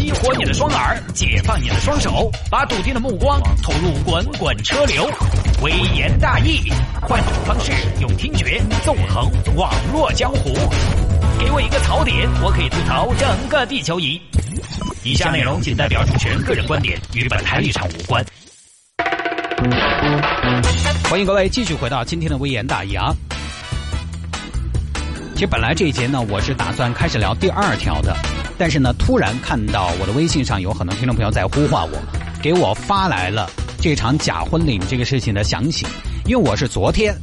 激活你的双耳，解放你的双手，把笃定的目光投入滚滚车流。微言大义，换种方式，用听觉纵横网络江湖。给我一个槽点，我可以吐槽整个地球仪。以下内容仅代表主持人个人观点，与本台立场无关。欢迎各位继续回到今天的微言大义啊！其实本来这一节呢，我是打算开始聊第二条的，但是呢，突然看到我的微信上有很多听众朋友在呼唤我，给我发来了这场假婚礼这个事情的详情，因为我是昨天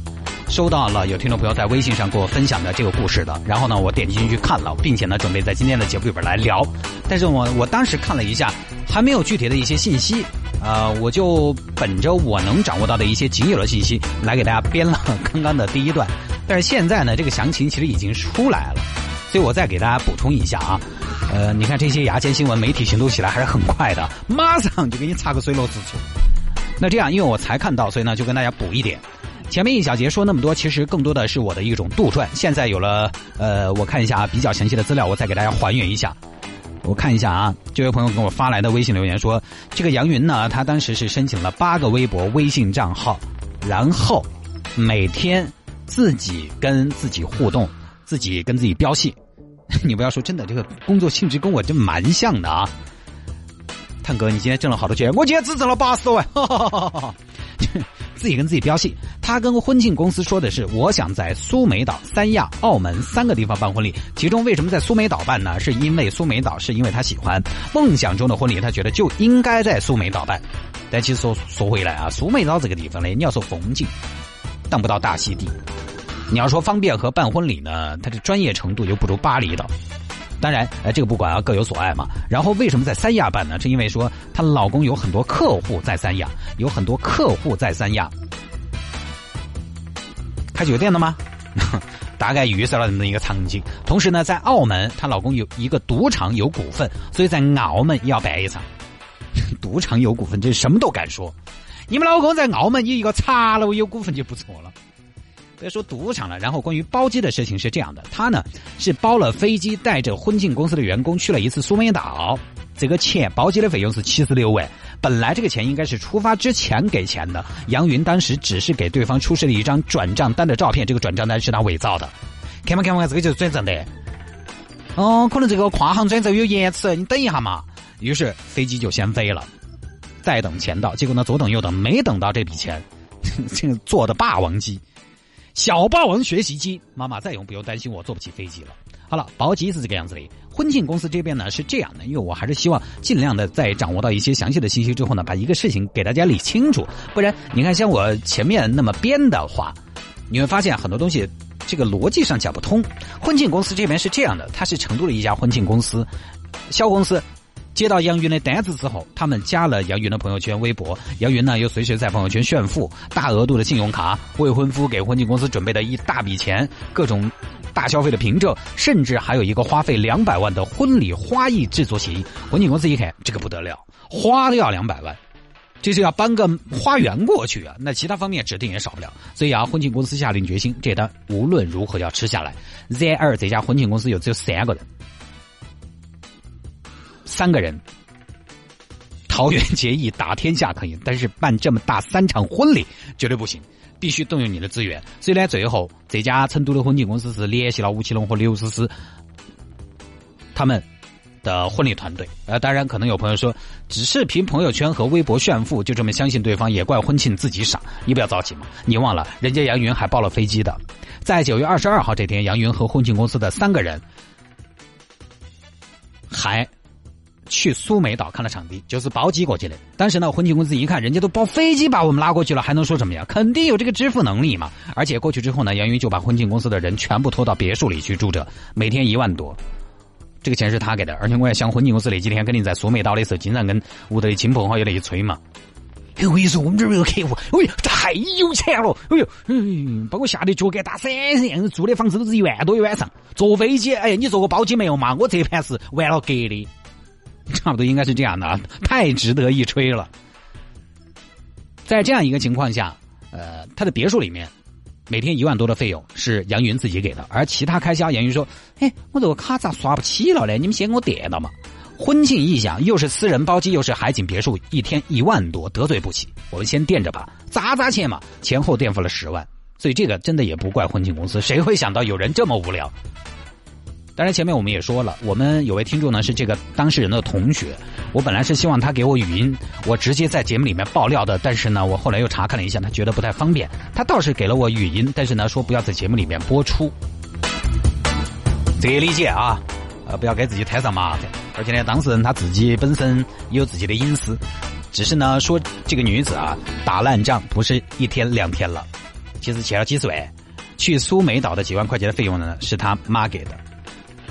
收到了有听众朋友在微信上给我分享的这个故事的，然后呢，我点进去看了，并且呢，准备在今天的节目里边来聊，但是我我当时看了一下，还没有具体的一些信息，呃，我就本着我能掌握到的一些仅有的信息来给大家编了刚刚的第一段。但是现在呢，这个详情其实已经出来了，所以我再给大家补充一下啊。呃，你看这些牙签新闻媒体行动起来还是很快的，马上就给你插个水落石出。那这样，因为我才看到，所以呢就跟大家补一点。前面一小节说那么多，其实更多的是我的一种杜撰。现在有了呃，我看一下比较详细的资料，我再给大家还原一下。我看一下啊，这位朋友给我发来的微信留言说，这个杨云呢，他当时是申请了八个微博、微信账号，然后每天。自己跟自己互动，自己跟自己飙戏，你不要说真的，这个工作性质跟我就蛮像的啊。探哥，你今天挣了好多钱，我今天只挣了八十万，哈哈哈哈自己跟自己飙戏。他跟婚庆公司说的是，我想在苏梅岛、三亚、澳门三个地方办婚礼，其中为什么在苏梅岛办呢？是因为苏梅岛是因为他喜欢梦想中的婚礼，他觉得就应该在苏梅岛办。但其实说说回来啊，苏梅岛这个地方呢，你要说风景。当不到大溪地，你要说方便和办婚礼呢，它的专业程度又不如巴厘岛。当然，哎，这个不管啊，各有所爱嘛。然后为什么在三亚办呢？是因为说她老公有很多客户在三亚，有很多客户在三亚开酒店的吗？大概预设了这么一个场景。同时呢，在澳门，她老公有一个赌场有股份，所以在澳门要办一场。赌场有股份，这什么都敢说。你们老公在澳门有一个茶楼有股份就不错了，别说赌场了。然后关于包机的事情是这样的，他呢是包了飞机，带着婚庆公司的员工去了一次苏梅岛。这个钱包机的费用是七十六万，本来这个钱应该是出发之前给钱的。杨云当时只是给对方出示了一张转账单的照片，这个转账单是他伪造的。看嘛看嘛，这个就是转账的。哦，可能这个跨行转账有延迟，你等一下嘛。于是飞机就先飞了。再等钱到，结果呢左等右等没等到这笔钱，这个坐的霸王机，小霸王学习机，妈妈再用不用担心我坐不起飞机了。好了，包机是这个样子的。婚庆公司这边呢是这样的，因为我还是希望尽量的在掌握到一些详细的信息之后呢，把一个事情给大家理清楚。不然你看像我前面那么编的话，你会发现很多东西这个逻辑上讲不通。婚庆公司这边是这样的，它是成都的一家婚庆公司，肖公司。接到杨云的单子之后，他们加了杨云的朋友圈、微博。杨云呢又随时在朋友圈炫富，大额度的信用卡，未婚夫给婚庆公司准备的一大笔钱，各种大消费的凭证，甚至还有一个花费两百万的婚礼花艺制作协议。婚庆公司一看，这个不得了，花都要两百万，这是要搬个花园过去啊！那其他方面指定也少不了。所以啊，婚庆公司下定决心，这单无论如何要吃下来。然而，这家婚庆公司有只有三个人。三个人，桃园结义打天下可以，但是办这么大三场婚礼绝对不行，必须动用你的资源。所以呢，最后这家成都的婚庆公司是联系了吴奇隆和刘诗诗他们的婚礼团队。呃，当然可能有朋友说，只是凭朋友圈和微博炫富就这么相信对方，也怪婚庆自己傻。你不要着急嘛，你忘了人家杨云还包了飞机的，在九月二十二号这天，杨云和婚庆公司的三个人还。去苏梅岛看了场地，就是包机过去的。但是呢，婚庆公司一看，人家都包飞机把我们拉过去了，还能说什么呀？肯定有这个支付能力嘛。而且过去之后呢，杨云就把婚庆公司的人全部拖到别墅里去住着，每天一万多，这个钱是他给的。而且我也想，婚庆公司那几天肯定在苏梅岛的时候，经常跟屋头的亲朋好友那一吹嘛。我跟你说，我们这儿有客户，哎呦，太有钱了，哎呦，嗯，把我吓得脚杆打闪闪，住的房子都是一万多一晚上，坐飞机，哎，你坐过包机没有嘛？我这盘是完了格的。差不多应该是这样的啊，太值得一吹了。在这样一个情况下，呃，他的别墅里面每天一万多的费用是杨云自己给的，而其他开销，杨云说：“哎，我这个卡咋刷不起了呢？你们先给我垫到嘛。”婚庆意向又是私人包机，又是海景别墅，一天一万多，得罪不起。我们先垫着吧，砸砸钱嘛，前后垫付了十万。所以这个真的也不怪婚庆公司，谁会想到有人这么无聊？当然前面我们也说了，我们有位听众呢是这个当事人的同学，我本来是希望他给我语音，我直接在节目里面爆料的，但是呢，我后来又查看了一下，他觉得不太方便，他倒是给了我语音，但是呢，说不要在节目里面播出，这也理解啊。呃，不要给自己添上麻烦。而且呢，当事人他自己本身也有自己的隐私，只是呢说这个女子啊打烂仗不是一天两天了，其实欠了几十万，去苏梅岛的几万块钱的费用呢是他妈给的。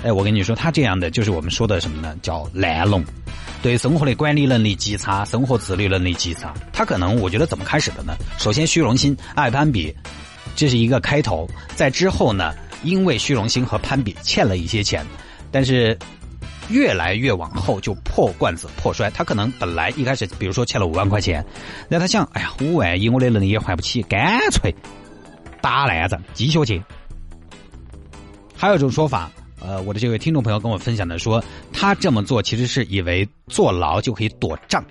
哎，我跟你说，他这样的就是我们说的什么呢？叫烂龙，对生活的管理能力极差，生活自律能力极差。他可能我觉得怎么开始的呢？首先虚荣心，爱攀比，这是一个开头。在之后呢，因为虚荣心和攀比欠了一些钱。但是，越来越往后就破罐子破摔。他可能本来一开始，比如说欠了五万块钱，那他想，哎呀，五万以我的能力也还不起，干脆打烂仗继续去。还有一种说法，呃，我的这位听众朋友跟我分享的说，他这么做其实是以为坐牢就可以躲账，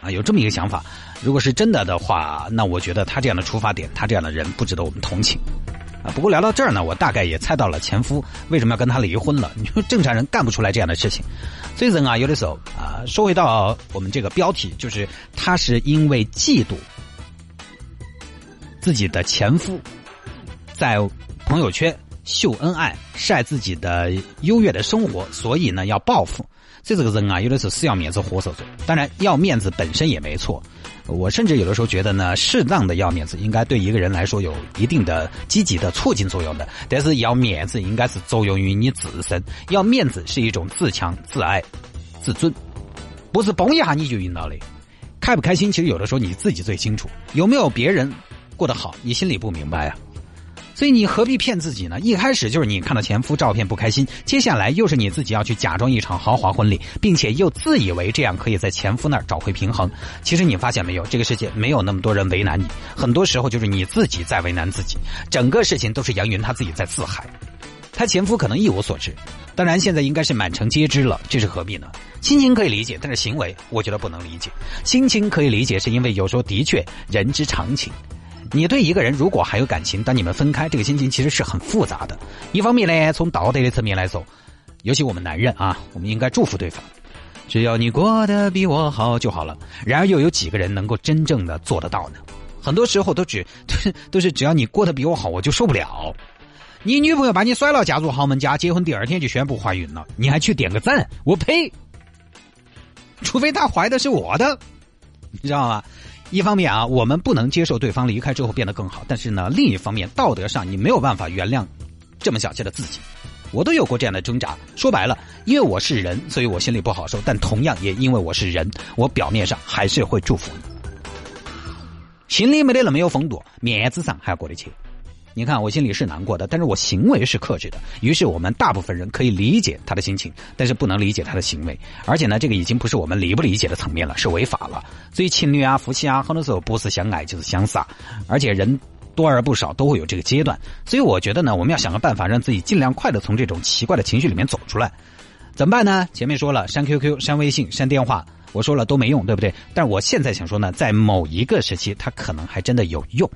啊，有这么一个想法。如果是真的的话，那我觉得他这样的出发点，他这样的人不值得我们同情。啊，不过聊到这儿呢，我大概也猜到了前夫为什么要跟他离婚了。你说正常人干不出来这样的事情，所以人啊，有的时候啊，说回到我们这个标题，就是他是因为嫉妒自己的前夫在朋友圈秀恩爱、晒自己的优越的生活，所以呢要报复。这这个人啊，有的时候是要面子活受罪。当然，要面子本身也没错。我甚至有的时候觉得呢，适当的要面子应该对一个人来说有一定的积极的促进作用的。但是要面子应该是作用于你自身，要面子是一种自强、自爱、自尊，不是崩一下你就晕到的。开不开心，其实有的时候你自己最清楚。有没有别人过得好，你心里不明白啊？所以你何必骗自己呢？一开始就是你看到前夫照片不开心，接下来又是你自己要去假装一场豪华婚礼，并且又自以为这样可以在前夫那儿找回平衡。其实你发现没有，这个世界没有那么多人为难你，很多时候就是你自己在为难自己。整个事情都是杨云他自己在自嗨，他前夫可能一无所知，当然现在应该是满城皆知了，这是何必呢？心情可以理解，但是行为我觉得不能理解。心情可以理解，是因为有时候的确人之常情。你对一个人如果还有感情，当你们分开，这个心情其实是很复杂的。一方面呢，从道德的层面来说，尤其我们男人啊，我们应该祝福对方，只要你过得比我好就好了。然而，又有几个人能够真正的做得到呢？很多时候都只都是 都是只要你过得比我好，我就受不了。你女朋友把你甩了，嫁入豪门家，结婚第二天就宣布怀孕了，你还去点个赞？我呸！除非她怀的是我的，你知道吗？一方面啊，我们不能接受对方离开之后变得更好，但是呢，另一方面，道德上你没有办法原谅这么小气的自己。我都有过这样的挣扎。说白了，因为我是人，所以我心里不好受。但同样也因为我是人，我表面上还是会祝福你，心里没得那么有风度，面子上还要过得去。你看，我心里是难过的，但是我行为是克制的。于是我们大部分人可以理解他的心情，但是不能理解他的行为。而且呢，这个已经不是我们理不理解的层面了，是违法了。所以情侣啊、夫妻啊，很多时候不是相爱就是相杀，而且人多而不少都会有这个阶段。所以我觉得呢，我们要想个办法，让自己尽量快的从这种奇怪的情绪里面走出来。怎么办呢？前面说了，删 QQ、删微信、删电话，我说了都没用，对不对？但是我现在想说呢，在某一个时期，它可能还真的有用。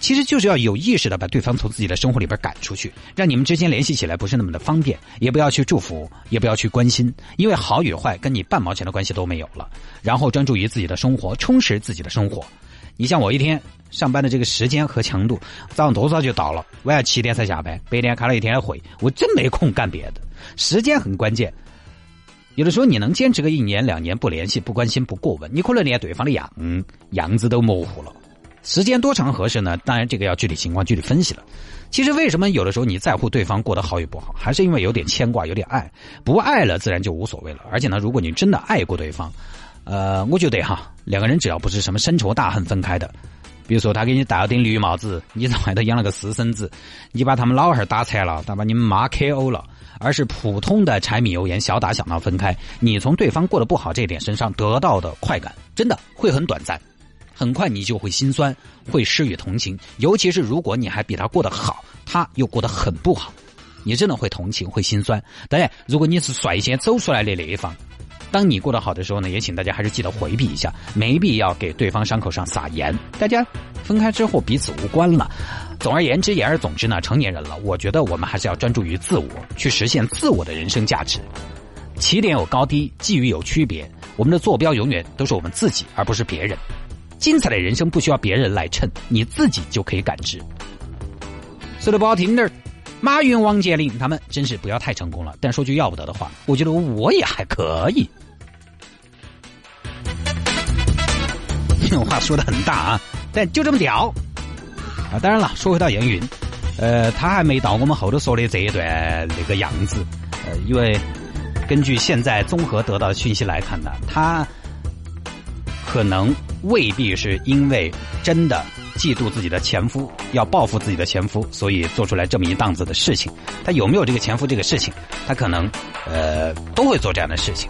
其实就是要有意识的把对方从自己的生活里边赶出去，让你们之间联系起来不是那么的方便，也不要去祝福，也不要去关心，因为好与坏跟你半毛钱的关系都没有了。然后专注于自己的生活，充实自己的生活。你像我一天上班的这个时间和强度，早上多少就到了，晚上七点才下班，白天开了一天的会，我真没空干别的。时间很关键，有的时候你能坚持个一年两年不联系、不关心、不过问，你可能连对方的样样子都模糊了。时间多长合适呢？当然，这个要具体情况具体分析了。其实，为什么有的时候你在乎对方过得好与不好，还是因为有点牵挂，有点爱。不爱了，自然就无所谓了。而且呢，如果你真的爱过对方，呃，我觉得哈，两个人只要不是什么深仇大恨分开的，比如说他给你戴了顶绿帽子，你在外头养了个私生子，你把他们老汉打残了，他把你们妈 KO 了，而是普通的柴米油盐小打小闹分开，你从对方过得不好这一点身上得到的快感，真的会很短暂。很快你就会心酸，会失与同情，尤其是如果你还比他过得好，他又过得很不好，你真的会同情，会心酸。当然，如果你是率先走出来的那一方，当你过得好的时候呢，也请大家还是记得回避一下，没必要给对方伤口上撒盐。大家分开之后彼此无关了。总而言之，言而总之呢，成年人了，我觉得我们还是要专注于自我，去实现自我的人生价值。起点有高低，际遇有区别，我们的坐标永远都是我们自己，而不是别人。精彩的人生不需要别人来衬，你自己就可以感知。说的不好听点儿。马云、王健林他们真是不要太成功了。但说句要不得的话，我觉得我也还可以。这 种话说的很大啊，但就这么屌啊！当然了，说回到杨云，呃，他还没到我们后头说的这一段那个样子，呃，因为根据现在综合得到的讯息来看呢，他可能未必是因为真的。嫉妒自己的前夫，要报复自己的前夫，所以做出来这么一档子的事情。他有没有这个前夫这个事情？他可能，呃，都会做这样的事情。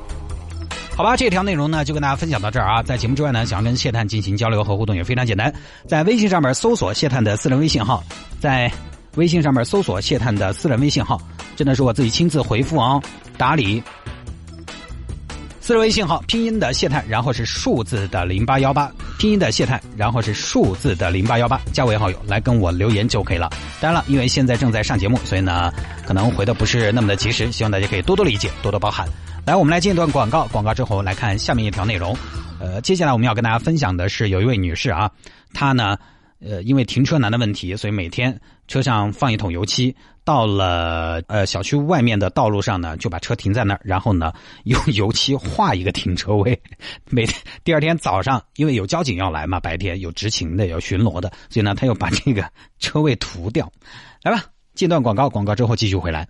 好吧，这条内容呢就跟大家分享到这儿啊。在节目之外呢，想跟谢探进行交流和互动也非常简单，在微信上面搜索谢探的私人微信号，在微信上面搜索谢探的私人微信号，真的是我自己亲自回复哦，打理。私人微信号拼音的谢探，然后是数字的零八幺八，拼音的谢探，然后是数字的零八幺八，加为好友来跟我留言就可以了。当然了，因为现在正在上节目，所以呢可能回的不是那么的及时，希望大家可以多多理解，多多包涵。来，我们来进一段广告，广告之后来看下面一条内容。呃，接下来我们要跟大家分享的是有一位女士啊，她呢。呃，因为停车难的问题，所以每天车上放一桶油漆，到了呃小区外面的道路上呢，就把车停在那儿，然后呢用油漆画一个停车位。每第二天早上，因为有交警要来嘛，白天有执勤的，有巡逻的，所以呢他又把这个车位涂掉。来吧，间段广告，广告之后继续回来。